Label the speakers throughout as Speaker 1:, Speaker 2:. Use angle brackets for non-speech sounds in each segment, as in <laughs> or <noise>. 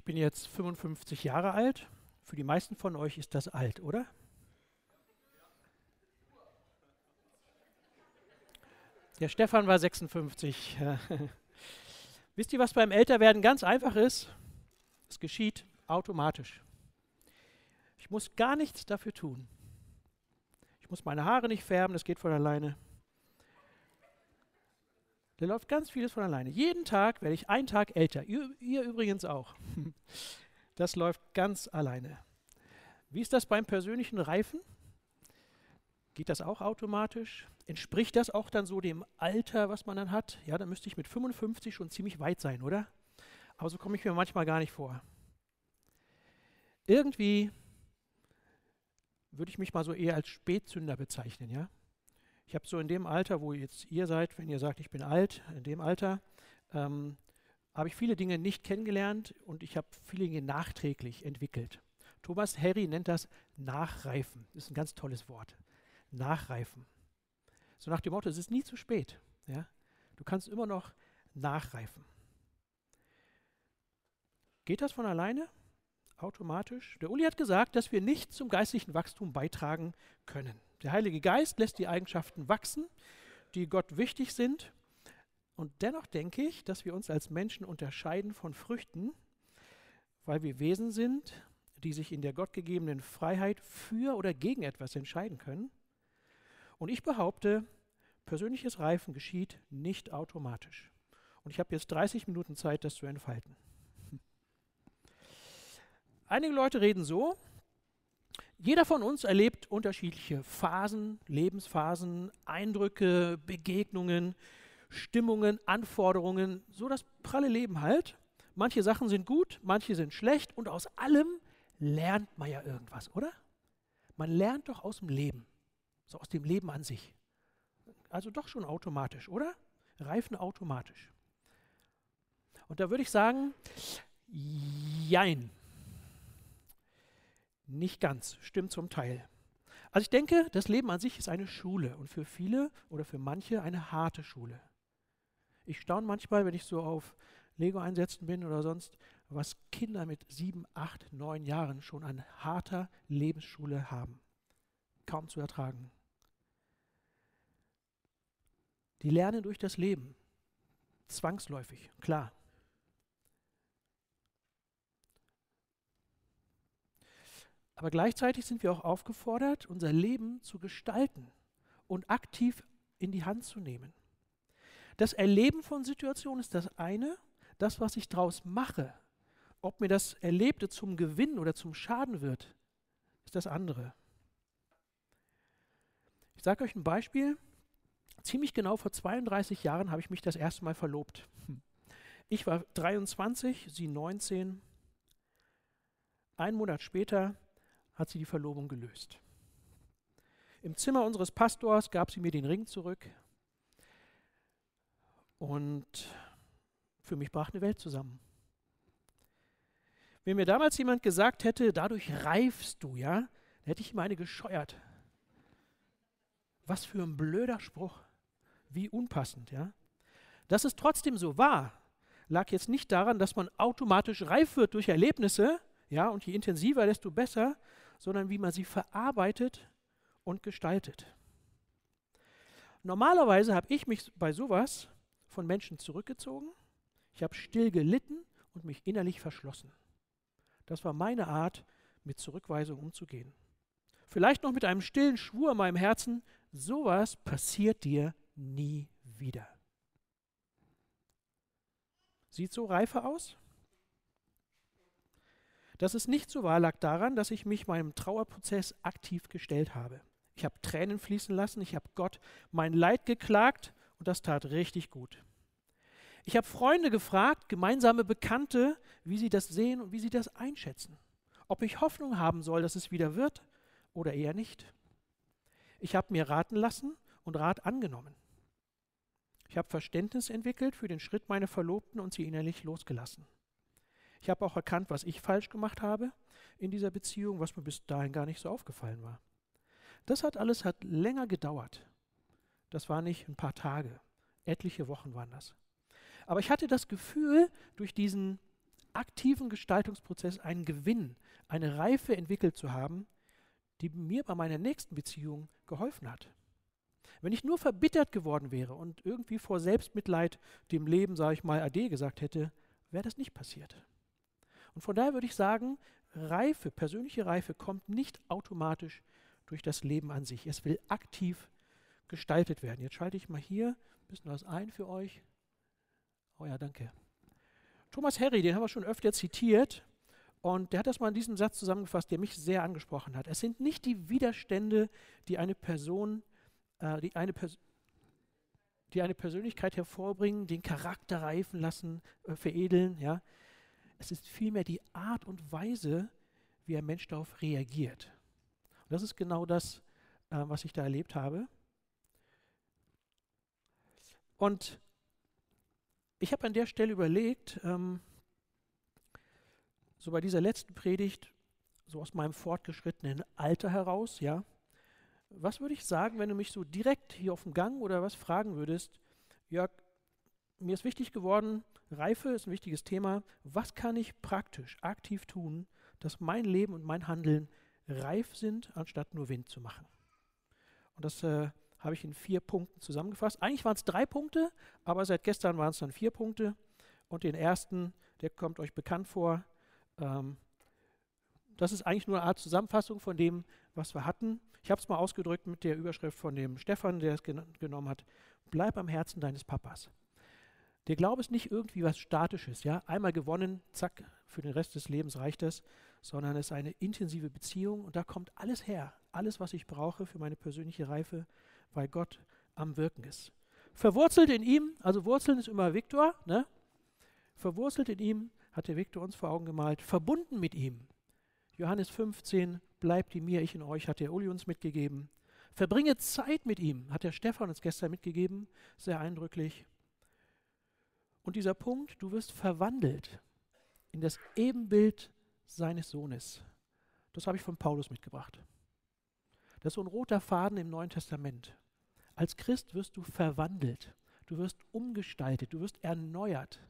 Speaker 1: Ich bin jetzt 55 Jahre alt. Für die meisten von euch ist das alt, oder? Der Stefan war 56. <laughs> Wisst ihr, was beim Älterwerden ganz einfach ist? Es geschieht automatisch. Ich muss gar nichts dafür tun. Ich muss meine Haare nicht färben, das geht von alleine. Da läuft ganz vieles von alleine. Jeden Tag werde ich einen Tag älter. Ihr, ihr übrigens auch. <laughs> Das läuft ganz alleine. Wie ist das beim persönlichen Reifen? Geht das auch automatisch? Entspricht das auch dann so dem Alter, was man dann hat? Ja, dann müsste ich mit 55 schon ziemlich weit sein, oder? Aber so komme ich mir manchmal gar nicht vor. Irgendwie würde ich mich mal so eher als Spätzünder bezeichnen, ja? Ich habe so in dem Alter, wo jetzt ihr seid, wenn ihr sagt, ich bin alt, in dem Alter, ähm, habe ich viele Dinge nicht kennengelernt und ich habe viele Dinge nachträglich entwickelt. Thomas Harry nennt das Nachreifen. Das ist ein ganz tolles Wort. Nachreifen. So nach dem Motto, es ist nie zu spät. Ja? Du kannst immer noch nachreifen. Geht das von alleine? Automatisch? Der Uli hat gesagt, dass wir nicht zum geistlichen Wachstum beitragen können. Der Heilige Geist lässt die Eigenschaften wachsen, die Gott wichtig sind. Und dennoch denke ich, dass wir uns als Menschen unterscheiden von Früchten, weil wir Wesen sind, die sich in der gottgegebenen Freiheit für oder gegen etwas entscheiden können. Und ich behaupte, persönliches Reifen geschieht nicht automatisch. Und ich habe jetzt 30 Minuten Zeit, das zu entfalten. Einige Leute reden so, jeder von uns erlebt unterschiedliche Phasen, Lebensphasen, Eindrücke, Begegnungen, Stimmungen, Anforderungen, so das pralle Leben halt. Manche Sachen sind gut, manche sind schlecht und aus allem lernt man ja irgendwas, oder? Man lernt doch aus dem Leben, so aus dem Leben an sich. Also doch schon automatisch, oder? Reifen automatisch. Und da würde ich sagen, jein. Nicht ganz, stimmt zum Teil. Also ich denke, das Leben an sich ist eine Schule und für viele oder für manche eine harte Schule. Ich staune manchmal, wenn ich so auf Lego-Einsätzen bin oder sonst, was Kinder mit sieben, acht, neun Jahren schon an harter Lebensschule haben. Kaum zu ertragen. Die lernen durch das Leben. Zwangsläufig, klar. Aber gleichzeitig sind wir auch aufgefordert, unser Leben zu gestalten und aktiv in die Hand zu nehmen. Das Erleben von Situationen ist das eine, das, was ich daraus mache, ob mir das Erlebte zum Gewinn oder zum Schaden wird, ist das andere. Ich sage euch ein Beispiel. Ziemlich genau vor 32 Jahren habe ich mich das erste Mal verlobt. Ich war 23, sie 19. Ein Monat später hat sie die Verlobung gelöst. Im Zimmer unseres Pastors gab sie mir den Ring zurück und für mich brach eine Welt zusammen. Wenn mir damals jemand gesagt hätte, dadurch reifst du, ja, dann hätte ich ihm eine gescheuert. Was für ein blöder Spruch. Wie unpassend, ja. Dass es trotzdem so war, lag jetzt nicht daran, dass man automatisch reif wird durch Erlebnisse, ja, und je intensiver, desto besser, sondern wie man sie verarbeitet und gestaltet. Normalerweise habe ich mich bei sowas von Menschen zurückgezogen, ich habe still gelitten und mich innerlich verschlossen. Das war meine Art, mit Zurückweisung umzugehen. Vielleicht noch mit einem stillen Schwur in meinem Herzen, sowas passiert dir nie wieder. Sieht so reifer aus? Dass es nicht so war, lag daran, dass ich mich meinem Trauerprozess aktiv gestellt habe. Ich habe Tränen fließen lassen, ich habe Gott mein Leid geklagt und das tat richtig gut. Ich habe Freunde gefragt, gemeinsame Bekannte, wie sie das sehen und wie sie das einschätzen. Ob ich Hoffnung haben soll, dass es wieder wird oder eher nicht. Ich habe mir raten lassen und Rat angenommen. Ich habe Verständnis entwickelt für den Schritt meiner Verlobten und sie innerlich losgelassen. Ich habe auch erkannt, was ich falsch gemacht habe in dieser Beziehung, was mir bis dahin gar nicht so aufgefallen war. Das hat alles hat länger gedauert. Das war nicht ein paar Tage, etliche Wochen waren das. Aber ich hatte das Gefühl, durch diesen aktiven Gestaltungsprozess einen Gewinn, eine Reife entwickelt zu haben, die mir bei meiner nächsten Beziehung geholfen hat. Wenn ich nur verbittert geworden wäre und irgendwie vor Selbstmitleid dem Leben, sage ich mal, Ade gesagt hätte, wäre das nicht passiert. Und von daher würde ich sagen, Reife, persönliche Reife kommt nicht automatisch durch das Leben an sich. Es will aktiv gestaltet werden. Jetzt schalte ich mal hier ein bisschen was ein für euch. Oh ja, danke. Thomas Harry, den haben wir schon öfter zitiert. Und der hat das mal in diesem Satz zusammengefasst, der mich sehr angesprochen hat. Es sind nicht die Widerstände, die eine Person, äh, die, eine Pers die eine Persönlichkeit hervorbringen, den Charakter reifen lassen, äh, veredeln. Ja. Es ist vielmehr die Art und Weise, wie ein Mensch darauf reagiert. Und das ist genau das, äh, was ich da erlebt habe. Und ich habe an der Stelle überlegt, ähm, so bei dieser letzten Predigt, so aus meinem fortgeschrittenen Alter heraus, ja, was würde ich sagen, wenn du mich so direkt hier auf dem Gang oder was fragen würdest, Jörg, mir ist wichtig geworden, Reife ist ein wichtiges Thema, was kann ich praktisch, aktiv tun, dass mein Leben und mein Handeln reif sind, anstatt nur Wind zu machen. Und das äh, habe ich in vier Punkten zusammengefasst. Eigentlich waren es drei Punkte, aber seit gestern waren es dann vier Punkte. Und den ersten, der kommt euch bekannt vor. Ähm, das ist eigentlich nur eine Art Zusammenfassung von dem, was wir hatten. Ich habe es mal ausgedrückt mit der Überschrift von dem Stefan, der es gen genommen hat. Bleib am Herzen deines Papas. Der Glaube ist nicht irgendwie was Statisches, ja. Einmal gewonnen, zack, für den Rest des Lebens reicht das, sondern es ist eine intensive Beziehung und da kommt alles her. Alles, was ich brauche für meine persönliche Reife, weil Gott am Wirken ist. Verwurzelt in ihm, also Wurzeln ist immer Viktor, ne? Verwurzelt in ihm, hat der Viktor uns vor Augen gemalt, verbunden mit ihm. Johannes 15, bleibt in mir, ich in euch, hat der Uli uns mitgegeben. Verbringe Zeit mit ihm, hat der Stefan uns gestern mitgegeben, sehr eindrücklich. Und dieser Punkt, du wirst verwandelt in das Ebenbild seines Sohnes. Das habe ich von Paulus mitgebracht. Das ist so ein roter Faden im Neuen Testament. Als Christ wirst du verwandelt, du wirst umgestaltet, du wirst erneuert,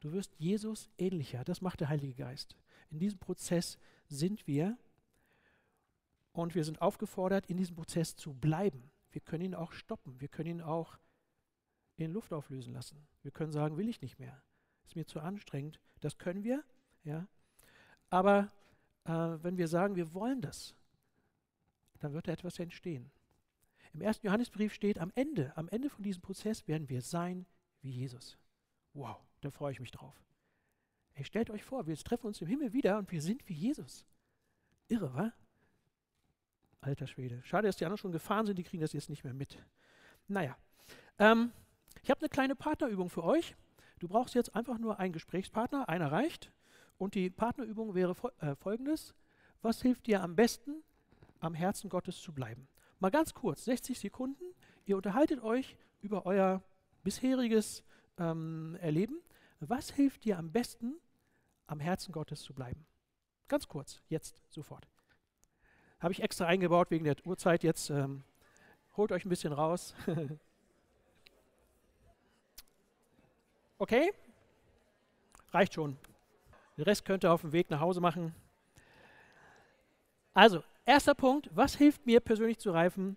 Speaker 1: du wirst Jesus ähnlicher. Das macht der Heilige Geist. In diesem Prozess sind wir und wir sind aufgefordert, in diesem Prozess zu bleiben. Wir können ihn auch stoppen, wir können ihn auch in Luft auflösen lassen. Wir können sagen, will ich nicht mehr, ist mir zu anstrengend. Das können wir, ja. Aber äh, wenn wir sagen, wir wollen das, dann wird da etwas entstehen. Im ersten Johannesbrief steht, am Ende, am Ende von diesem Prozess werden wir sein wie Jesus. Wow, da freue ich mich drauf. Ey, stellt euch vor, wir treffen uns im Himmel wieder und wir sind wie Jesus. Irre, wa? Alter Schwede. Schade, dass die anderen schon gefahren sind, die kriegen das jetzt nicht mehr mit. Naja, ähm, ich habe eine kleine Partnerübung für euch. Du brauchst jetzt einfach nur einen Gesprächspartner, einer reicht. Und die Partnerübung wäre fol äh, folgendes. Was hilft dir am besten, am Herzen Gottes zu bleiben. Mal ganz kurz, 60 Sekunden. Ihr unterhaltet euch über euer bisheriges ähm, Erleben. Was hilft dir am besten, am Herzen Gottes zu bleiben? Ganz kurz, jetzt, sofort. Habe ich extra eingebaut wegen der Uhrzeit. Jetzt ähm, holt euch ein bisschen raus. <laughs> okay? Reicht schon. Den Rest könnt ihr auf dem Weg nach Hause machen. Also, Erster Punkt, was hilft mir persönlich zu reifen?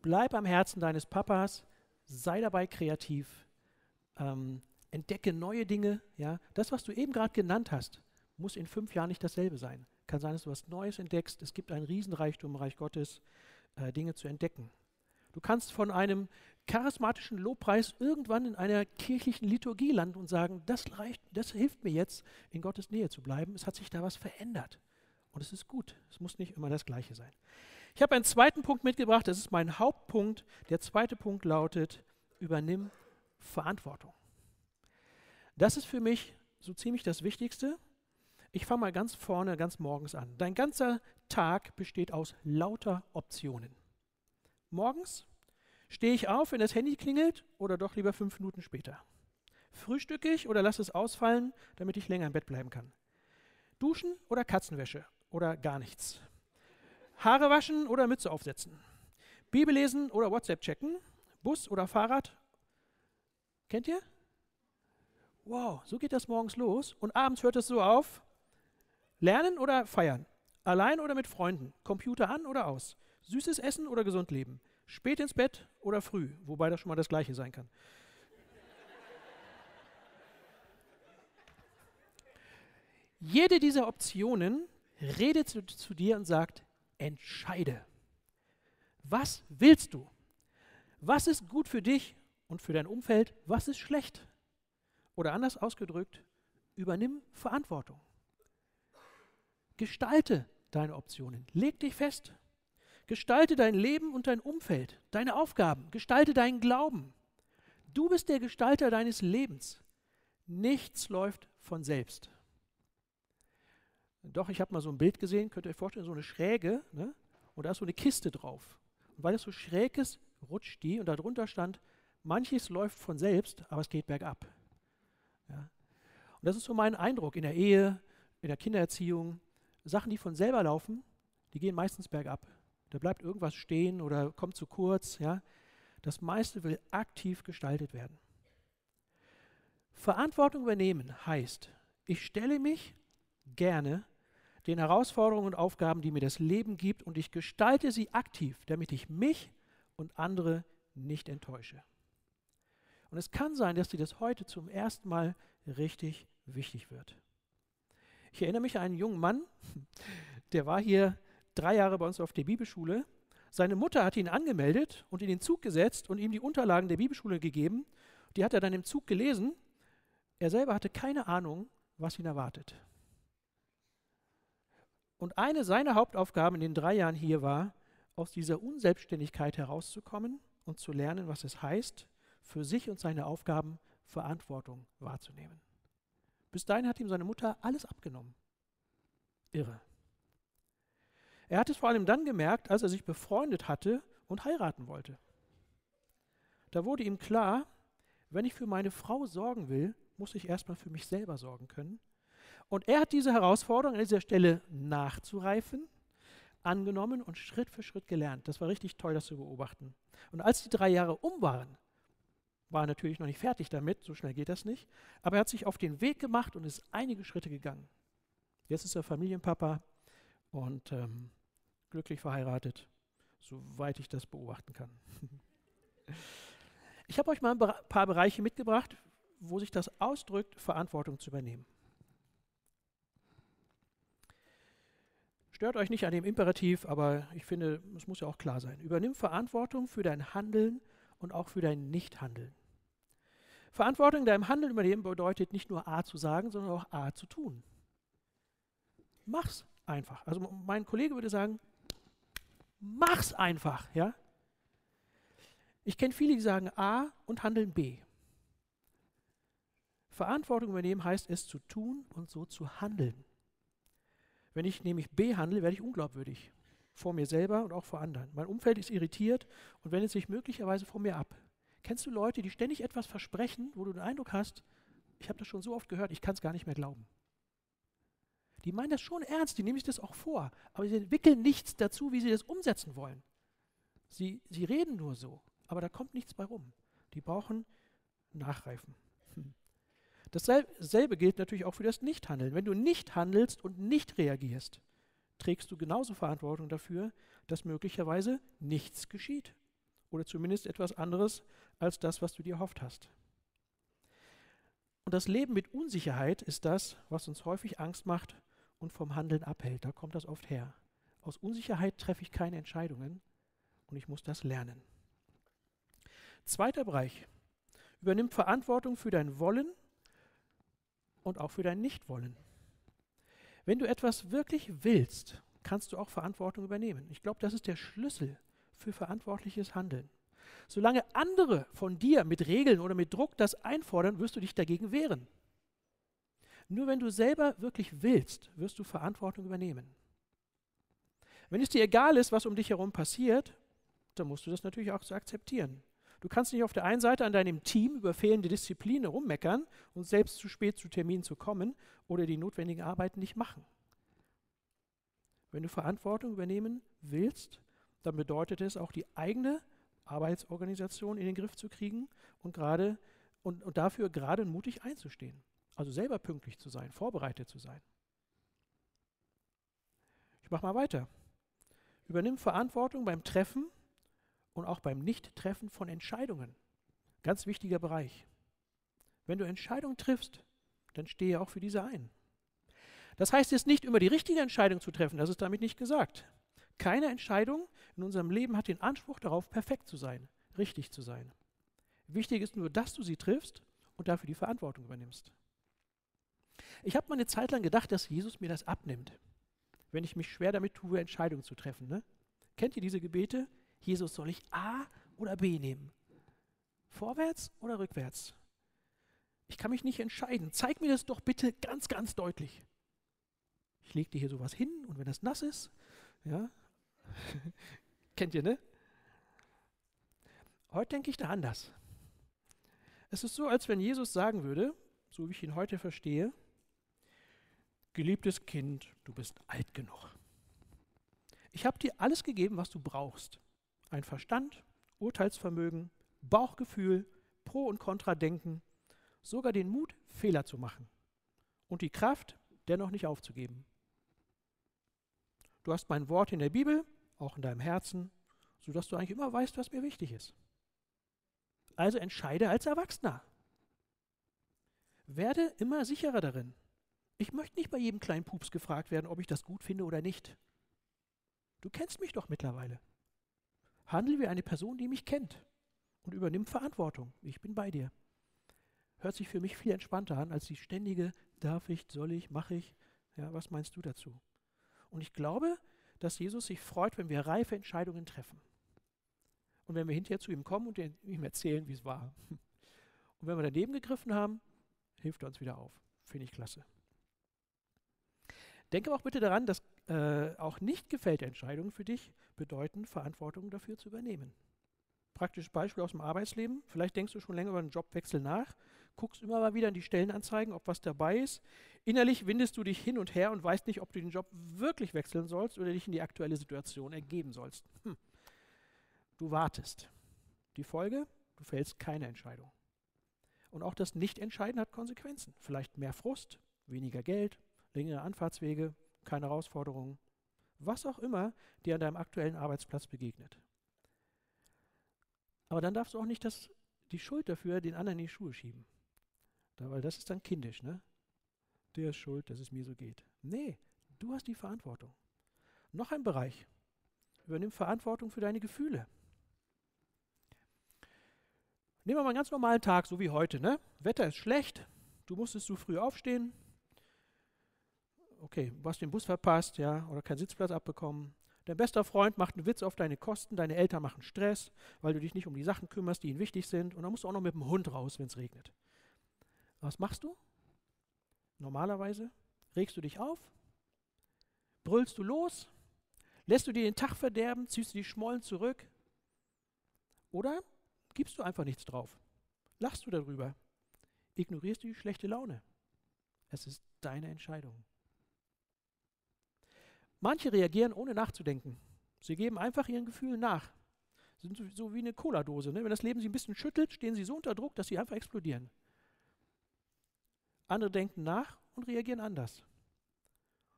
Speaker 1: Bleib am Herzen deines Papas, sei dabei kreativ, ähm, entdecke neue Dinge. Ja? Das, was du eben gerade genannt hast, muss in fünf Jahren nicht dasselbe sein. Kann sein, dass du was Neues entdeckst. Es gibt einen Riesenreichtum im Reich Gottes, äh, Dinge zu entdecken. Du kannst von einem charismatischen Lobpreis irgendwann in einer kirchlichen Liturgie landen und sagen, das, reicht, das hilft mir jetzt, in Gottes Nähe zu bleiben. Es hat sich da was verändert. Und es ist gut. Es muss nicht immer das Gleiche sein. Ich habe einen zweiten Punkt mitgebracht. Das ist mein Hauptpunkt. Der zweite Punkt lautet, übernimm Verantwortung. Das ist für mich so ziemlich das Wichtigste. Ich fange mal ganz vorne, ganz morgens an. Dein ganzer Tag besteht aus lauter Optionen. Morgens stehe ich auf, wenn das Handy klingelt oder doch lieber fünf Minuten später. Frühstücke ich oder lasse es ausfallen, damit ich länger im Bett bleiben kann. Duschen oder Katzenwäsche oder gar nichts. Haare waschen oder Mütze aufsetzen. Bibel lesen oder WhatsApp checken. Bus oder Fahrrad. Kennt ihr? Wow, so geht das morgens los und abends hört es so auf. Lernen oder feiern? Allein oder mit Freunden? Computer an oder aus? Süßes Essen oder gesund leben? Spät ins Bett oder früh? Wobei das schon mal das gleiche sein kann. Jede dieser Optionen redet zu, zu, dir und sagt, entscheide. Was willst du? Was ist gut für dich und für dein Umfeld? Was ist schlecht? Oder anders ausgedrückt, übernimm Verantwortung. Gestalte deine Optionen. Leg dich fest. Gestalte dein Leben und dein Umfeld, deine Aufgaben. Gestalte deinen Glauben. Du bist der Gestalter deines Lebens. Nichts läuft von selbst. Doch, ich habe mal so ein Bild gesehen, könnt ihr euch vorstellen, so eine Schräge, ne? und da ist so eine Kiste drauf. Und weil es so schräg ist, rutscht die und darunter stand, manches läuft von selbst, aber es geht bergab. Ja. Und das ist so mein Eindruck in der Ehe, in der Kindererziehung. Sachen, die von selber laufen, die gehen meistens bergab. Da bleibt irgendwas stehen oder kommt zu kurz. Ja. Das meiste will aktiv gestaltet werden. Verantwortung übernehmen heißt, ich stelle mich gerne den Herausforderungen und Aufgaben, die mir das Leben gibt, und ich gestalte sie aktiv, damit ich mich und andere nicht enttäusche. Und es kann sein, dass dir das heute zum ersten Mal richtig wichtig wird. Ich erinnere mich an einen jungen Mann, <laughs> der war hier drei Jahre bei uns auf der Bibelschule. Seine Mutter hat ihn angemeldet und in den Zug gesetzt und ihm die Unterlagen der Bibelschule gegeben. Die hat er dann im Zug gelesen. Er selber hatte keine Ahnung, was ihn erwartet. Und eine seiner Hauptaufgaben in den drei Jahren hier war, aus dieser Unselbstständigkeit herauszukommen und zu lernen, was es heißt, für sich und seine Aufgaben Verantwortung wahrzunehmen. Bis dahin hat ihm seine Mutter alles abgenommen. Irre. Er hat es vor allem dann gemerkt, als er sich befreundet hatte und heiraten wollte. Da wurde ihm klar, wenn ich für meine Frau sorgen will, muss ich erstmal für mich selber sorgen können. Und er hat diese Herausforderung an dieser Stelle nachzureifen, angenommen und Schritt für Schritt gelernt. Das war richtig toll, das zu beobachten. Und als die drei Jahre um waren, war natürlich noch nicht fertig damit, so schnell geht das nicht, aber er hat sich auf den Weg gemacht und ist einige Schritte gegangen. Jetzt ist er Familienpapa und ähm, glücklich verheiratet, soweit ich das beobachten kann. <laughs> ich habe euch mal ein paar Bereiche mitgebracht, wo sich das ausdrückt, Verantwortung zu übernehmen. Stört euch nicht an dem Imperativ, aber ich finde, es muss ja auch klar sein. Übernimm Verantwortung für dein Handeln und auch für dein Nichthandeln. Verantwortung in deinem Handeln übernehmen bedeutet nicht nur A zu sagen, sondern auch A zu tun. Mach's einfach. Also mein Kollege würde sagen, mach's einfach, ja? Ich kenne viele, die sagen A und handeln B. Verantwortung übernehmen heißt es zu tun und so zu handeln. Wenn ich nämlich B handle, werde ich unglaubwürdig. Vor mir selber und auch vor anderen. Mein Umfeld ist irritiert und wendet sich möglicherweise von mir ab. Kennst du Leute, die ständig etwas versprechen, wo du den Eindruck hast, ich habe das schon so oft gehört, ich kann es gar nicht mehr glauben. Die meinen das schon ernst, die nehmen sich das auch vor, aber sie entwickeln nichts dazu, wie sie das umsetzen wollen. Sie, sie reden nur so, aber da kommt nichts bei rum. Die brauchen Nachreifen. Hm. Dasselbe gilt natürlich auch für das Nichthandeln. Wenn du nicht handelst und nicht reagierst, trägst du genauso Verantwortung dafür, dass möglicherweise nichts geschieht. Oder zumindest etwas anderes als das, was du dir erhofft hast. Und das Leben mit Unsicherheit ist das, was uns häufig Angst macht und vom Handeln abhält. Da kommt das oft her. Aus Unsicherheit treffe ich keine Entscheidungen und ich muss das lernen. Zweiter Bereich. Übernimm Verantwortung für dein Wollen und auch für dein Nichtwollen. Wenn du etwas wirklich willst, kannst du auch Verantwortung übernehmen. Ich glaube, das ist der Schlüssel für verantwortliches Handeln. Solange andere von dir mit Regeln oder mit Druck das einfordern, wirst du dich dagegen wehren. Nur wenn du selber wirklich willst, wirst du Verantwortung übernehmen. Wenn es dir egal ist, was um dich herum passiert, dann musst du das natürlich auch so akzeptieren. Du kannst nicht auf der einen Seite an deinem Team über fehlende Disziplin rummeckern und selbst zu spät zu Terminen zu kommen oder die notwendigen Arbeiten nicht machen. Wenn du Verantwortung übernehmen willst, dann bedeutet es auch die eigene Arbeitsorganisation in den Griff zu kriegen und gerade und, und dafür gerade mutig einzustehen. Also selber pünktlich zu sein, vorbereitet zu sein. Ich mache mal weiter. Übernimm Verantwortung beim Treffen und auch beim Nicht-Treffen von Entscheidungen. Ganz wichtiger Bereich. Wenn du Entscheidungen triffst, dann stehe auch für diese ein. Das heißt jetzt nicht immer die richtige Entscheidung zu treffen, das ist damit nicht gesagt. Keine Entscheidung in unserem Leben hat den Anspruch darauf, perfekt zu sein, richtig zu sein. Wichtig ist nur, dass du sie triffst und dafür die Verantwortung übernimmst. Ich habe mal eine Zeit lang gedacht, dass Jesus mir das abnimmt, wenn ich mich schwer damit tue, Entscheidungen zu treffen. Ne? Kennt ihr diese Gebete? Jesus, soll ich A oder B nehmen? Vorwärts oder rückwärts? Ich kann mich nicht entscheiden. Zeig mir das doch bitte ganz, ganz deutlich. Ich lege dir hier sowas hin und wenn das nass ist, ja, <laughs> kennt ihr, ne? Heute denke ich da anders. Es ist so, als wenn Jesus sagen würde, so wie ich ihn heute verstehe, geliebtes Kind, du bist alt genug. Ich habe dir alles gegeben, was du brauchst. Ein Verstand, Urteilsvermögen, Bauchgefühl, Pro- und Kontradenken, sogar den Mut, Fehler zu machen und die Kraft, dennoch nicht aufzugeben. Du hast mein Wort in der Bibel, auch in deinem Herzen, sodass du eigentlich immer weißt, was mir wichtig ist. Also entscheide als Erwachsener. Werde immer sicherer darin. Ich möchte nicht bei jedem kleinen Pups gefragt werden, ob ich das gut finde oder nicht. Du kennst mich doch mittlerweile. Handel wie eine Person, die mich kennt und übernimm Verantwortung. Ich bin bei dir. Hört sich für mich viel entspannter an als die ständige darf ich, soll ich, mache ich. Ja, was meinst du dazu? Und ich glaube, dass Jesus sich freut, wenn wir reife Entscheidungen treffen. Und wenn wir hinterher zu ihm kommen und ihm erzählen, wie es war. <laughs> Und wenn wir daneben gegriffen haben, hilft er uns wieder auf. Finde ich klasse. Denke auch bitte daran, dass äh, auch nicht gefällte Entscheidungen für dich bedeuten, Verantwortung dafür zu übernehmen. Praktisches Beispiel aus dem Arbeitsleben. Vielleicht denkst du schon länger über einen Jobwechsel nach, guckst immer mal wieder in die Stellenanzeigen, ob was dabei ist. Innerlich windest du dich hin und her und weißt nicht, ob du den Job wirklich wechseln sollst oder dich in die aktuelle Situation ergeben sollst. Hm. Du wartest. Die Folge? Du fällst keine Entscheidung. Und auch das Nicht-Entscheiden hat Konsequenzen. Vielleicht mehr Frust, weniger Geld, längere Anfahrtswege, keine Herausforderungen. Was auch immer dir an deinem aktuellen Arbeitsplatz begegnet. Aber dann darfst du auch nicht das, die Schuld dafür den anderen in die Schuhe schieben. Da, weil das ist dann kindisch, ne? Der ist schuld, dass es mir so geht. Nee, du hast die Verantwortung. Noch ein Bereich. Übernimm Verantwortung für deine Gefühle. Nehmen wir mal einen ganz normalen Tag, so wie heute. Ne? Wetter ist schlecht, du musstest zu früh aufstehen. Okay, du hast den Bus verpasst, ja, oder keinen Sitzplatz abbekommen. Dein bester Freund macht einen Witz auf deine Kosten, deine Eltern machen Stress, weil du dich nicht um die Sachen kümmerst, die ihnen wichtig sind. Und dann musst du auch noch mit dem Hund raus, wenn es regnet. Was machst du? Normalerweise regst du dich auf, brüllst du los, lässt du dir den Tag verderben, ziehst du die Schmollen zurück oder gibst du einfach nichts drauf? Lachst du darüber? Ignorierst du die schlechte Laune? Es ist deine Entscheidung. Manche reagieren ohne nachzudenken. Sie geben einfach ihren Gefühlen nach. Sie sind so wie eine Cola-Dose. Ne? Wenn das Leben sie ein bisschen schüttelt, stehen sie so unter Druck, dass sie einfach explodieren. Andere denken nach und reagieren anders.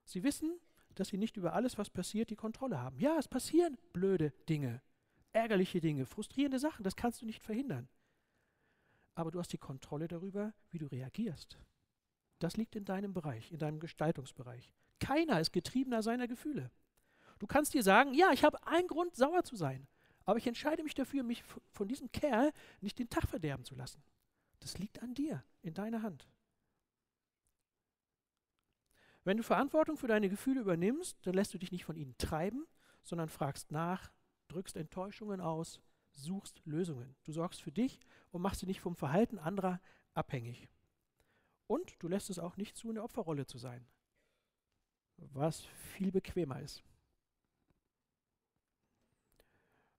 Speaker 1: Sie wissen, dass sie nicht über alles, was passiert, die Kontrolle haben. Ja, es passieren blöde Dinge, ärgerliche Dinge, frustrierende Sachen, das kannst du nicht verhindern. Aber du hast die Kontrolle darüber, wie du reagierst. Das liegt in deinem Bereich, in deinem Gestaltungsbereich. Keiner ist getriebener seiner Gefühle. Du kannst dir sagen, ja, ich habe einen Grund, sauer zu sein, aber ich entscheide mich dafür, mich von diesem Kerl nicht den Tag verderben zu lassen. Das liegt an dir, in deiner Hand. Wenn du Verantwortung für deine Gefühle übernimmst, dann lässt du dich nicht von ihnen treiben, sondern fragst nach, drückst Enttäuschungen aus, suchst Lösungen. Du sorgst für dich und machst sie nicht vom Verhalten anderer abhängig. Und du lässt es auch nicht zu, in der Opferrolle zu sein, was viel bequemer ist.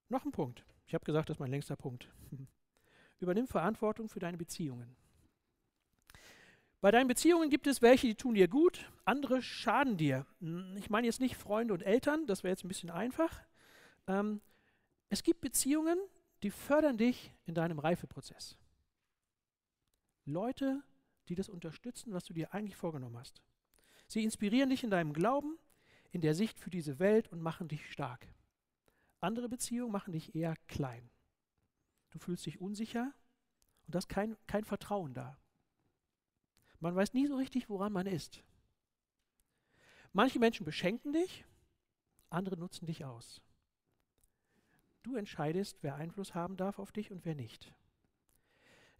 Speaker 1: Noch ein Punkt. Ich habe gesagt, das ist mein längster Punkt. <laughs> Übernimm Verantwortung für deine Beziehungen. Bei deinen Beziehungen gibt es welche, die tun dir gut, andere schaden dir. Hm, ich meine jetzt nicht Freunde und Eltern, das wäre jetzt ein bisschen einfach. Ähm, es gibt Beziehungen, die fördern dich in deinem Reifeprozess. Leute, die das unterstützen, was du dir eigentlich vorgenommen hast. Sie inspirieren dich in deinem Glauben, in der Sicht für diese Welt und machen dich stark. Andere Beziehungen machen dich eher klein. Du fühlst dich unsicher und da ist kein, kein Vertrauen da. Man weiß nie so richtig, woran man ist. Manche Menschen beschenken dich, andere nutzen dich aus. Du entscheidest, wer Einfluss haben darf auf dich und wer nicht.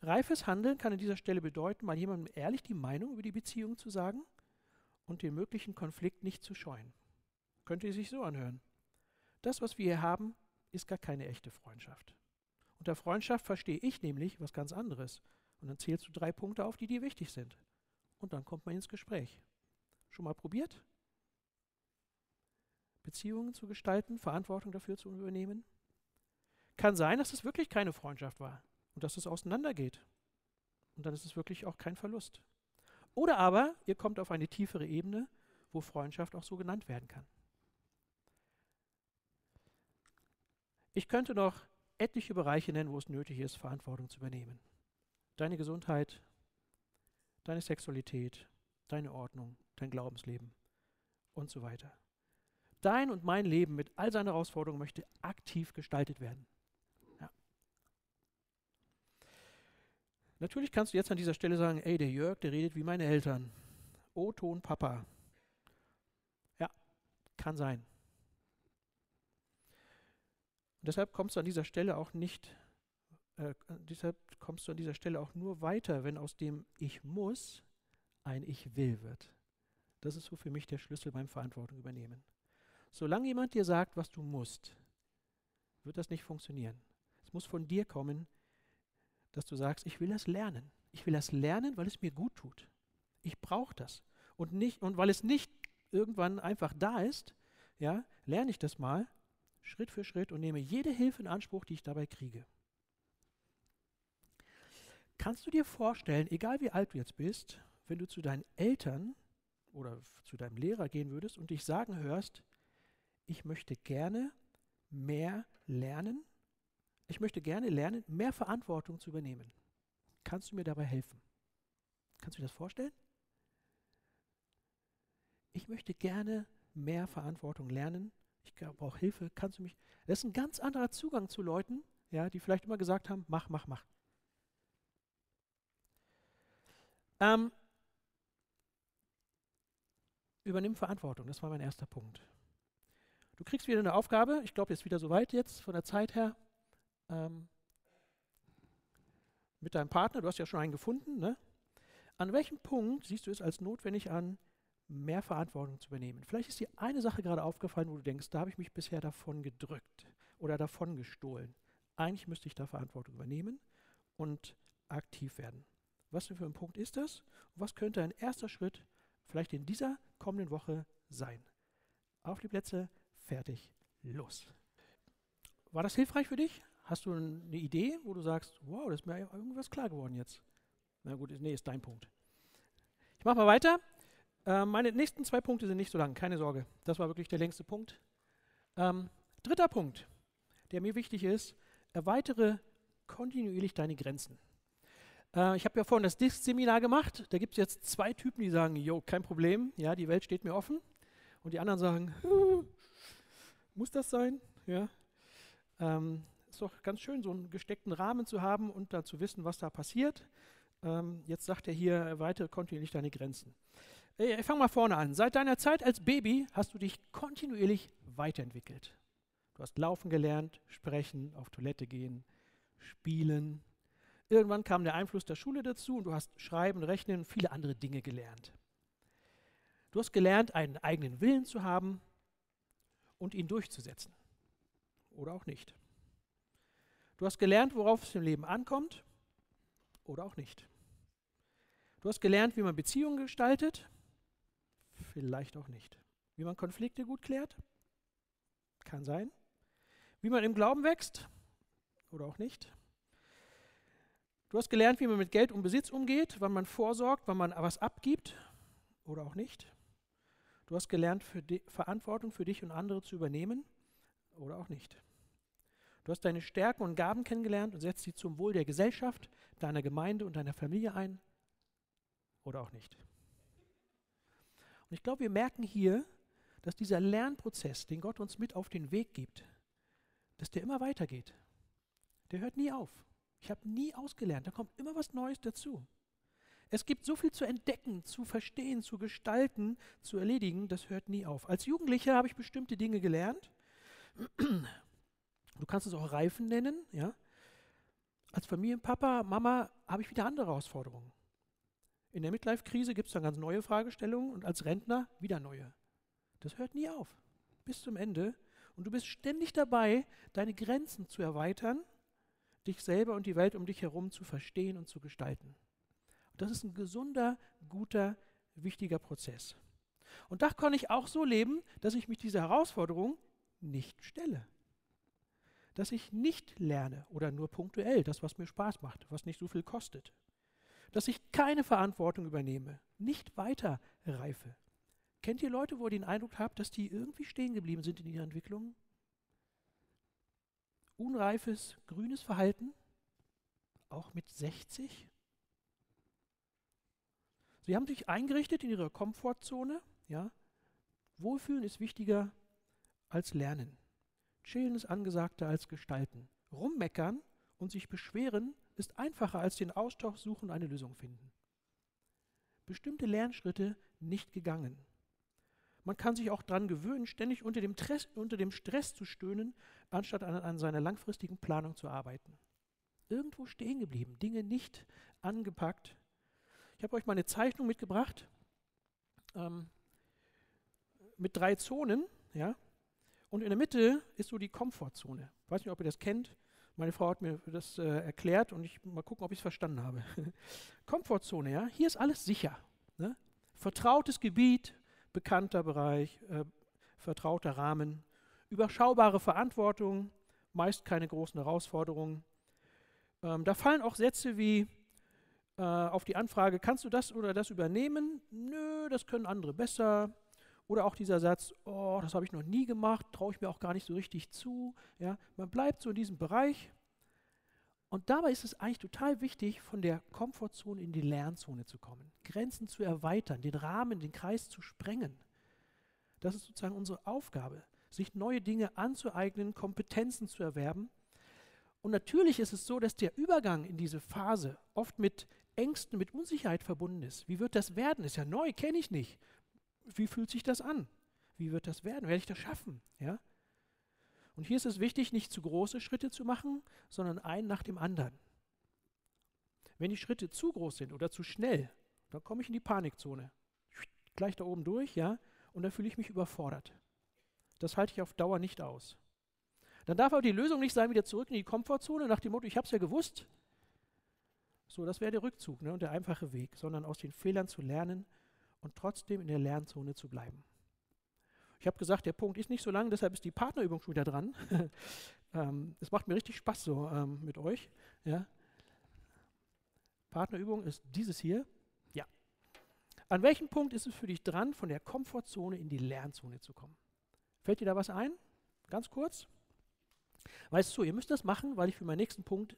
Speaker 1: Reifes Handeln kann an dieser Stelle bedeuten, mal jemandem ehrlich die Meinung über die Beziehung zu sagen und den möglichen Konflikt nicht zu scheuen. Könnte sich so anhören. Das, was wir hier haben, ist gar keine echte Freundschaft. Unter Freundschaft verstehe ich nämlich was ganz anderes. Und dann zählst du drei Punkte auf, die dir wichtig sind. Und dann kommt man ins Gespräch. Schon mal probiert? Beziehungen zu gestalten, Verantwortung dafür zu übernehmen? Kann sein, dass es wirklich keine Freundschaft war und dass es auseinandergeht. Und dann ist es wirklich auch kein Verlust. Oder aber ihr kommt auf eine tiefere Ebene, wo Freundschaft auch so genannt werden kann. Ich könnte noch etliche Bereiche nennen, wo es nötig ist, Verantwortung zu übernehmen. Deine Gesundheit, deine Sexualität, deine Ordnung, dein Glaubensleben und so weiter. Dein und mein Leben mit all seinen Herausforderungen möchte aktiv gestaltet werden. Natürlich kannst du jetzt an dieser Stelle sagen, ey, der Jörg, der redet wie meine Eltern. O-Ton Papa. Ja, kann sein. Und deshalb kommst du an dieser Stelle auch nicht, äh, deshalb kommst du an dieser Stelle auch nur weiter, wenn aus dem Ich muss ein Ich will wird. Das ist so für mich der Schlüssel beim Verantwortung übernehmen. Solange jemand dir sagt, was du musst, wird das nicht funktionieren. Es muss von dir kommen, dass du sagst, ich will das lernen. Ich will das lernen, weil es mir gut tut. Ich brauche das. Und, nicht, und weil es nicht irgendwann einfach da ist, ja, lerne ich das mal Schritt für Schritt und nehme jede Hilfe in Anspruch, die ich dabei kriege. Kannst du dir vorstellen, egal wie alt du jetzt bist, wenn du zu deinen Eltern oder zu deinem Lehrer gehen würdest und dich sagen hörst, ich möchte gerne mehr lernen ich möchte gerne lernen, mehr Verantwortung zu übernehmen. Kannst du mir dabei helfen? Kannst du dir das vorstellen? Ich möchte gerne mehr Verantwortung lernen. Ich brauche Hilfe. Kannst du mich? Das ist ein ganz anderer Zugang zu Leuten, ja, die vielleicht immer gesagt haben: Mach, mach, mach. Ähm, übernimm Verantwortung. Das war mein erster Punkt. Du kriegst wieder eine Aufgabe. Ich glaube, jetzt wieder so weit jetzt von der Zeit her ähm, mit deinem Partner, du hast ja schon einen gefunden, ne? an welchem Punkt siehst du es als notwendig an, mehr Verantwortung zu übernehmen? Vielleicht ist dir eine Sache gerade aufgefallen, wo du denkst, da habe ich mich bisher davon gedrückt oder davon gestohlen. Eigentlich müsste ich da Verantwortung übernehmen und aktiv werden. Was für ein Punkt ist das? Und was könnte ein erster Schritt vielleicht in dieser kommenden Woche sein? Auf die Plätze, fertig, los. War das hilfreich für dich? Hast du eine Idee, wo du sagst, wow, das ist mir irgendwas klar geworden jetzt? Na gut, nee, ist dein Punkt. Ich mache mal weiter. Ähm, meine nächsten zwei Punkte sind nicht so lang, keine Sorge. Das war wirklich der längste Punkt. Ähm, dritter Punkt, der mir wichtig ist, erweitere kontinuierlich deine Grenzen. Äh, ich habe ja vorhin das DISC-Seminar gemacht. Da gibt es jetzt zwei Typen, die sagen, jo, kein Problem, ja, die Welt steht mir offen. Und die anderen sagen, <laughs> muss das sein? Ja. Ähm, ist doch ganz schön, so einen gesteckten Rahmen zu haben und da zu wissen, was da passiert. Ähm, jetzt sagt er hier, erweitere kontinuierlich deine Grenzen. Äh, ich fange mal vorne an. Seit deiner Zeit als Baby hast du dich kontinuierlich weiterentwickelt. Du hast laufen gelernt, sprechen, auf Toilette gehen, spielen. Irgendwann kam der Einfluss der Schule dazu und du hast schreiben, rechnen und viele andere Dinge gelernt. Du hast gelernt, einen eigenen Willen zu haben und ihn durchzusetzen. Oder auch nicht. Du hast gelernt, worauf es im Leben ankommt oder auch nicht. Du hast gelernt, wie man Beziehungen gestaltet, vielleicht auch nicht. Wie man Konflikte gut klärt, kann sein. Wie man im Glauben wächst oder auch nicht. Du hast gelernt, wie man mit Geld und Besitz umgeht, wann man vorsorgt, wann man was abgibt oder auch nicht. Du hast gelernt, für Verantwortung für dich und andere zu übernehmen oder auch nicht. Du hast deine Stärken und Gaben kennengelernt und setzt sie zum Wohl der Gesellschaft, deiner Gemeinde und deiner Familie ein. Oder auch nicht. Und ich glaube, wir merken hier, dass dieser Lernprozess, den Gott uns mit auf den Weg gibt, dass der immer weitergeht. Der hört nie auf. Ich habe nie ausgelernt. Da kommt immer was Neues dazu. Es gibt so viel zu entdecken, zu verstehen, zu gestalten, zu erledigen, das hört nie auf. Als Jugendlicher habe ich bestimmte Dinge gelernt. Du kannst es auch Reifen nennen, ja. Als Familienpapa, Mama habe ich wieder andere Herausforderungen. In der Midlife-Krise gibt es dann ganz neue Fragestellungen und als Rentner wieder neue. Das hört nie auf. Bis zum Ende. Und du bist ständig dabei, deine Grenzen zu erweitern, dich selber und die Welt um dich herum zu verstehen und zu gestalten. Und das ist ein gesunder, guter, wichtiger Prozess. Und da kann ich auch so leben, dass ich mich dieser Herausforderung nicht stelle. Dass ich nicht lerne oder nur punktuell das, was mir Spaß macht, was nicht so viel kostet. Dass ich keine Verantwortung übernehme, nicht weiter reife. Kennt ihr Leute, wo ihr den Eindruck habt, dass die irgendwie stehen geblieben sind in ihrer Entwicklung? Unreifes, grünes Verhalten, auch mit 60? Sie haben sich eingerichtet in ihrer Komfortzone. Ja? Wohlfühlen ist wichtiger als Lernen. Chillen ist angesagter als Gestalten. Rummeckern und sich beschweren ist einfacher als den Austausch suchen und eine Lösung finden. Bestimmte Lernschritte nicht gegangen. Man kann sich auch daran gewöhnen, ständig unter dem, Stress, unter dem Stress zu stöhnen, anstatt an, an seiner langfristigen Planung zu arbeiten. Irgendwo stehen geblieben, Dinge nicht angepackt, ich habe euch mal eine Zeichnung mitgebracht ähm, mit drei Zonen, ja. Und in der Mitte ist so die Komfortzone. Ich weiß nicht, ob ihr das kennt. Meine Frau hat mir das äh, erklärt und ich mal gucken, ob ich es verstanden habe. <laughs> Komfortzone, ja. Hier ist alles sicher. Ne? Vertrautes Gebiet, bekannter Bereich, äh, vertrauter Rahmen, überschaubare Verantwortung, meist keine großen Herausforderungen. Ähm, da fallen auch Sätze wie äh, auf die Anfrage, kannst du das oder das übernehmen? Nö, das können andere besser. Oder auch dieser Satz, oh, das habe ich noch nie gemacht, traue ich mir auch gar nicht so richtig zu. Ja, man bleibt so in diesem Bereich. Und dabei ist es eigentlich total wichtig, von der Komfortzone in die Lernzone zu kommen, Grenzen zu erweitern, den Rahmen, den Kreis zu sprengen. Das ist sozusagen unsere Aufgabe, sich neue Dinge anzueignen, Kompetenzen zu erwerben. Und natürlich ist es so, dass der Übergang in diese Phase oft mit Ängsten, mit Unsicherheit verbunden ist. Wie wird das werden? Ist ja neu, kenne ich nicht. Wie fühlt sich das an? Wie wird das werden? Werde ich das schaffen? Ja? Und hier ist es wichtig, nicht zu große Schritte zu machen, sondern einen nach dem anderen. Wenn die Schritte zu groß sind oder zu schnell, dann komme ich in die Panikzone. Gleich da oben durch, ja, und dann fühle ich mich überfordert. Das halte ich auf Dauer nicht aus. Dann darf aber die Lösung nicht sein, wieder zurück in die Komfortzone nach dem Motto, ich habe es ja gewusst, so, das wäre der Rückzug ne, und der einfache Weg, sondern aus den Fehlern zu lernen und trotzdem in der Lernzone zu bleiben. Ich habe gesagt, der Punkt ist nicht so lang, deshalb ist die Partnerübung schon wieder dran. <laughs> ähm, es macht mir richtig Spaß so ähm, mit euch. Ja. Partnerübung ist dieses hier. Ja. An welchem Punkt ist es für dich dran, von der Komfortzone in die Lernzone zu kommen? Fällt dir da was ein? Ganz kurz. Weißt du, ihr müsst das machen, weil ich für meinen nächsten Punkt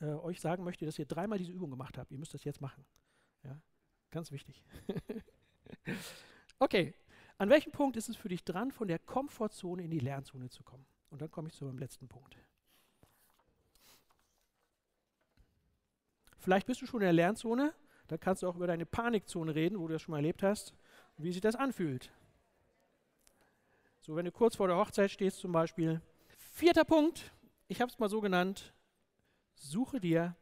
Speaker 1: äh, euch sagen möchte, dass ihr dreimal diese Übung gemacht habt. Ihr müsst das jetzt machen. Ja? Ganz wichtig. <laughs> okay, an welchem Punkt ist es für dich dran, von der Komfortzone in die Lernzone zu kommen? Und dann komme ich zu meinem letzten Punkt. Vielleicht bist du schon in der Lernzone, dann kannst du auch über deine Panikzone reden, wo du das schon mal erlebt hast, wie sich das anfühlt. So, wenn du kurz vor der Hochzeit stehst zum Beispiel. Vierter Punkt, ich habe es mal so genannt, suche dir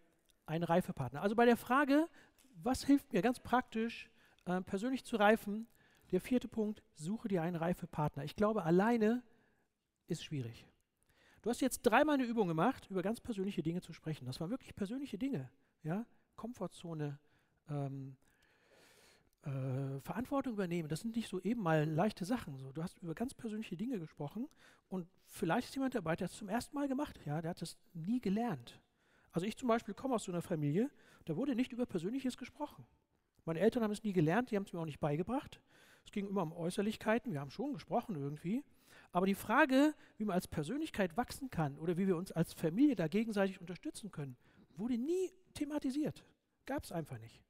Speaker 1: einen Reifepartner. Also bei der Frage, was hilft mir ganz praktisch, äh, persönlich zu reifen, der vierte Punkt, suche dir einen Reifepartner. Ich glaube, alleine ist schwierig. Du hast jetzt dreimal eine Übung gemacht, über ganz persönliche Dinge zu sprechen. Das waren wirklich persönliche Dinge. Ja? Komfortzone, ähm, äh, Verantwortung übernehmen. Das sind nicht so eben mal leichte Sachen. So. Du hast über ganz persönliche Dinge gesprochen und vielleicht ist jemand dabei, der es zum ersten Mal gemacht. Ja? Der hat das nie gelernt. Also ich zum Beispiel komme aus so einer Familie, da wurde nicht über Persönliches gesprochen. Meine Eltern haben es nie gelernt, die haben es mir auch nicht beigebracht. Es ging immer um Äußerlichkeiten, wir haben schon gesprochen irgendwie, Aber die Frage, wie man als Persönlichkeit wachsen kann oder wie wir uns als Familie da gegenseitig unterstützen können, wurde nie thematisiert. Gab es einfach nicht.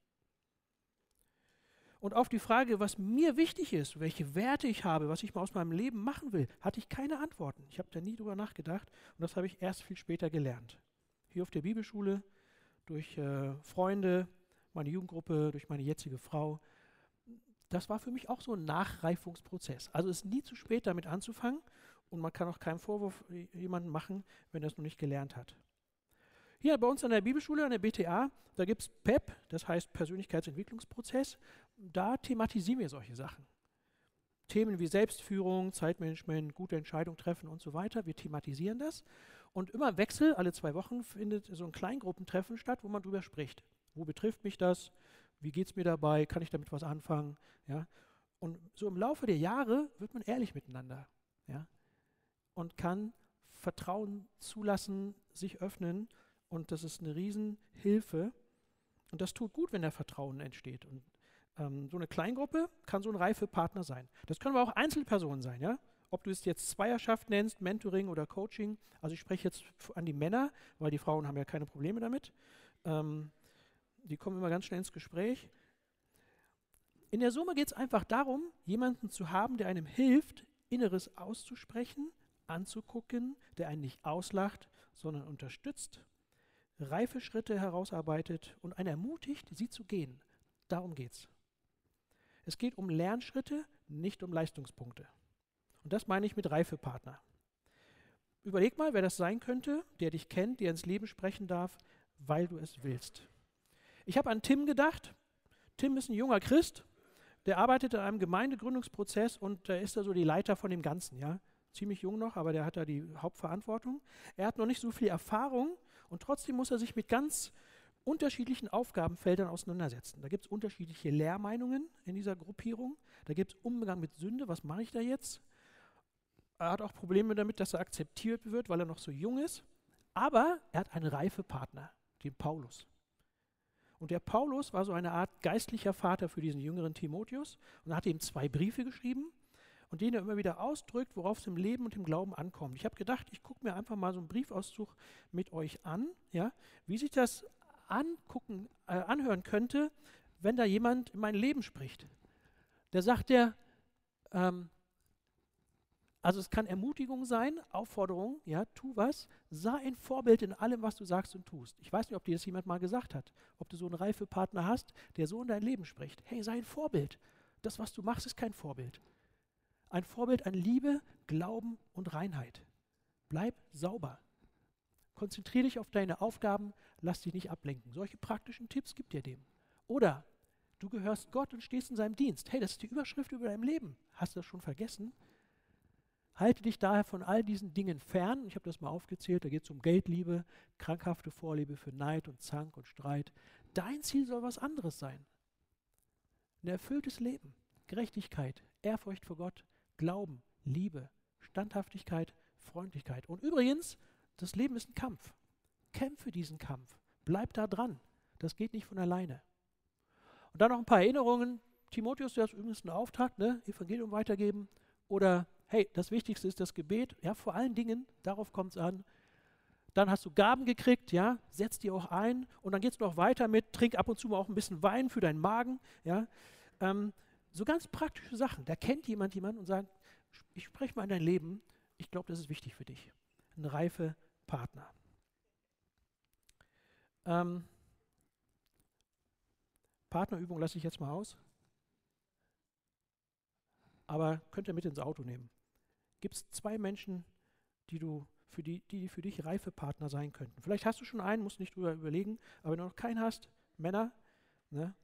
Speaker 1: Und auf die Frage, was mir wichtig ist, welche Werte ich habe, was ich mal aus meinem Leben machen will, hatte ich keine Antworten. Ich habe da nie drüber nachgedacht und das habe ich erst viel später gelernt. Hier auf der Bibelschule, durch äh, Freunde, meine Jugendgruppe, durch meine jetzige Frau. Das war für mich auch so ein Nachreifungsprozess. Also es ist nie zu spät, damit anzufangen und man kann auch keinen Vorwurf jemandem machen, wenn er es noch nicht gelernt hat. Hier bei uns an der Bibelschule, an der BTA, da gibt es PEP, das heißt Persönlichkeitsentwicklungsprozess. Da thematisieren wir solche Sachen. Themen wie Selbstführung, Zeitmanagement, gute Entscheidungen treffen und so weiter. Wir thematisieren das. Und immer im Wechsel, alle zwei Wochen, findet so ein Kleingruppentreffen statt, wo man drüber spricht. Wo betrifft mich das? Wie geht es mir dabei? Kann ich damit was anfangen? Ja? Und so im Laufe der Jahre wird man ehrlich miteinander. Ja? Und kann Vertrauen zulassen, sich öffnen und das ist eine Riesenhilfe. Und das tut gut, wenn da Vertrauen entsteht. Und ähm, so eine Kleingruppe kann so ein Reifepartner sein. Das können aber auch Einzelpersonen sein, ja. Ob du es jetzt Zweierschaft nennst, Mentoring oder Coaching. Also ich spreche jetzt an die Männer, weil die Frauen haben ja keine Probleme damit. Ähm, die kommen immer ganz schnell ins Gespräch. In der Summe geht es einfach darum, jemanden zu haben, der einem hilft, Inneres auszusprechen, anzugucken, der einen nicht auslacht, sondern unterstützt reife Schritte herausarbeitet und einen ermutigt, sie zu gehen. Darum geht es. Es geht um Lernschritte, nicht um Leistungspunkte. Und das meine ich mit Reifepartner. Überleg mal, wer das sein könnte, der dich kennt, der ins Leben sprechen darf, weil du es willst. Ich habe an Tim gedacht. Tim ist ein junger Christ, der arbeitet in einem Gemeindegründungsprozess und da ist er so die Leiter von dem Ganzen, ja. Ziemlich jung noch, aber der hat da die Hauptverantwortung. Er hat noch nicht so viel Erfahrung, und trotzdem muss er sich mit ganz unterschiedlichen Aufgabenfeldern auseinandersetzen. Da gibt es unterschiedliche Lehrmeinungen in dieser Gruppierung. Da gibt es Umgang mit Sünde, was mache ich da jetzt? Er hat auch Probleme damit, dass er akzeptiert wird, weil er noch so jung ist. Aber er hat einen Reifepartner, den Paulus. Und der Paulus war so eine Art geistlicher Vater für diesen jüngeren Timotheus und hat ihm zwei Briefe geschrieben und den er immer wieder ausdrückt, worauf es im Leben und im Glauben ankommt. Ich habe gedacht, ich gucke mir einfach mal so einen Briefauszug mit euch an, ja, wie sich das angucken, äh, anhören könnte, wenn da jemand in mein Leben spricht. Der sagt der, ähm, also es kann Ermutigung sein, Aufforderung, ja, tu was, sei ein Vorbild in allem, was du sagst und tust. Ich weiß nicht, ob dir das jemand mal gesagt hat, ob du so einen Reifepartner hast, der so in dein Leben spricht. Hey, sei ein Vorbild. Das, was du machst, ist kein Vorbild. Ein Vorbild an Liebe, Glauben und Reinheit. Bleib sauber. Konzentriere dich auf deine Aufgaben, lass dich nicht ablenken. Solche praktischen Tipps gibt dir dem. Oder du gehörst Gott und stehst in seinem Dienst. Hey, das ist die Überschrift über dein Leben. Hast du das schon vergessen? Halte dich daher von all diesen Dingen fern. Ich habe das mal aufgezählt. Da geht es um Geldliebe, krankhafte Vorliebe für Neid und Zank und Streit. Dein Ziel soll was anderes sein. Ein erfülltes Leben, Gerechtigkeit, Ehrfurcht vor Gott, Glauben, Liebe, Standhaftigkeit, Freundlichkeit. Und übrigens, das Leben ist ein Kampf. Kämpfe diesen Kampf. Bleib da dran. Das geht nicht von alleine. Und dann noch ein paar Erinnerungen. Timotheus, du hast übrigens einen Auftrag, ne? Evangelium weitergeben. Oder, hey, das Wichtigste ist das Gebet. Ja, vor allen Dingen, darauf kommt es an. Dann hast du Gaben gekriegt, ja, setz die auch ein. Und dann geht es noch weiter mit, trink ab und zu mal auch ein bisschen Wein für deinen Magen, ja. Ähm, so ganz praktische Sachen. Da kennt jemand jemanden und sagt, ich spreche mal in dein Leben. Ich glaube, das ist wichtig für dich. Ein reife Partner. Ähm, Partnerübung lasse ich jetzt mal aus. Aber könnt ihr mit ins Auto nehmen. Gibt es zwei Menschen, die du für die, die für dich reife Partner sein könnten? Vielleicht hast du schon einen, musst nicht drüber überlegen, aber wenn du noch keinen hast, Männer, ne,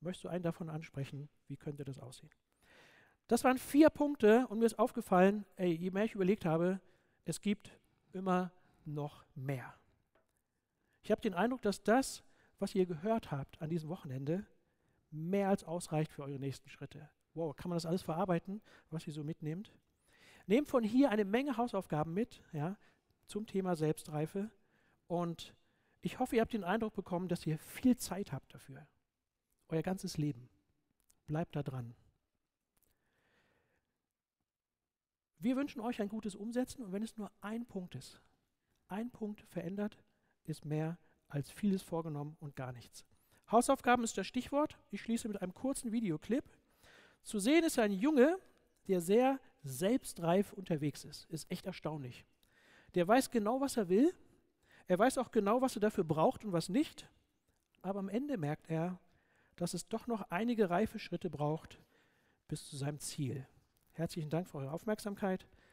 Speaker 1: Möchtest du einen davon ansprechen? Wie könnte das aussehen? Das waren vier Punkte und mir ist aufgefallen, ey, je mehr ich überlegt habe, es gibt immer noch mehr. Ich habe den Eindruck, dass das, was ihr gehört habt an diesem Wochenende, mehr als ausreicht für eure nächsten Schritte. Wow, kann man das alles verarbeiten, was ihr so mitnehmt? Nehmt von hier eine Menge Hausaufgaben mit, ja, zum Thema Selbstreife. Und ich hoffe, ihr habt den Eindruck bekommen, dass ihr viel Zeit habt dafür euer ganzes Leben. Bleibt da dran. Wir wünschen euch ein gutes Umsetzen und wenn es nur ein Punkt ist, ein Punkt verändert, ist mehr als vieles vorgenommen und gar nichts. Hausaufgaben ist das Stichwort. Ich schließe mit einem kurzen Videoclip. Zu sehen ist ein Junge, der sehr selbstreif unterwegs ist. Ist echt erstaunlich. Der weiß genau, was er will. Er weiß auch genau, was er dafür braucht und was nicht. Aber am Ende merkt er, dass es doch noch einige reife Schritte braucht bis zu seinem Ziel. Herzlichen Dank für eure Aufmerksamkeit.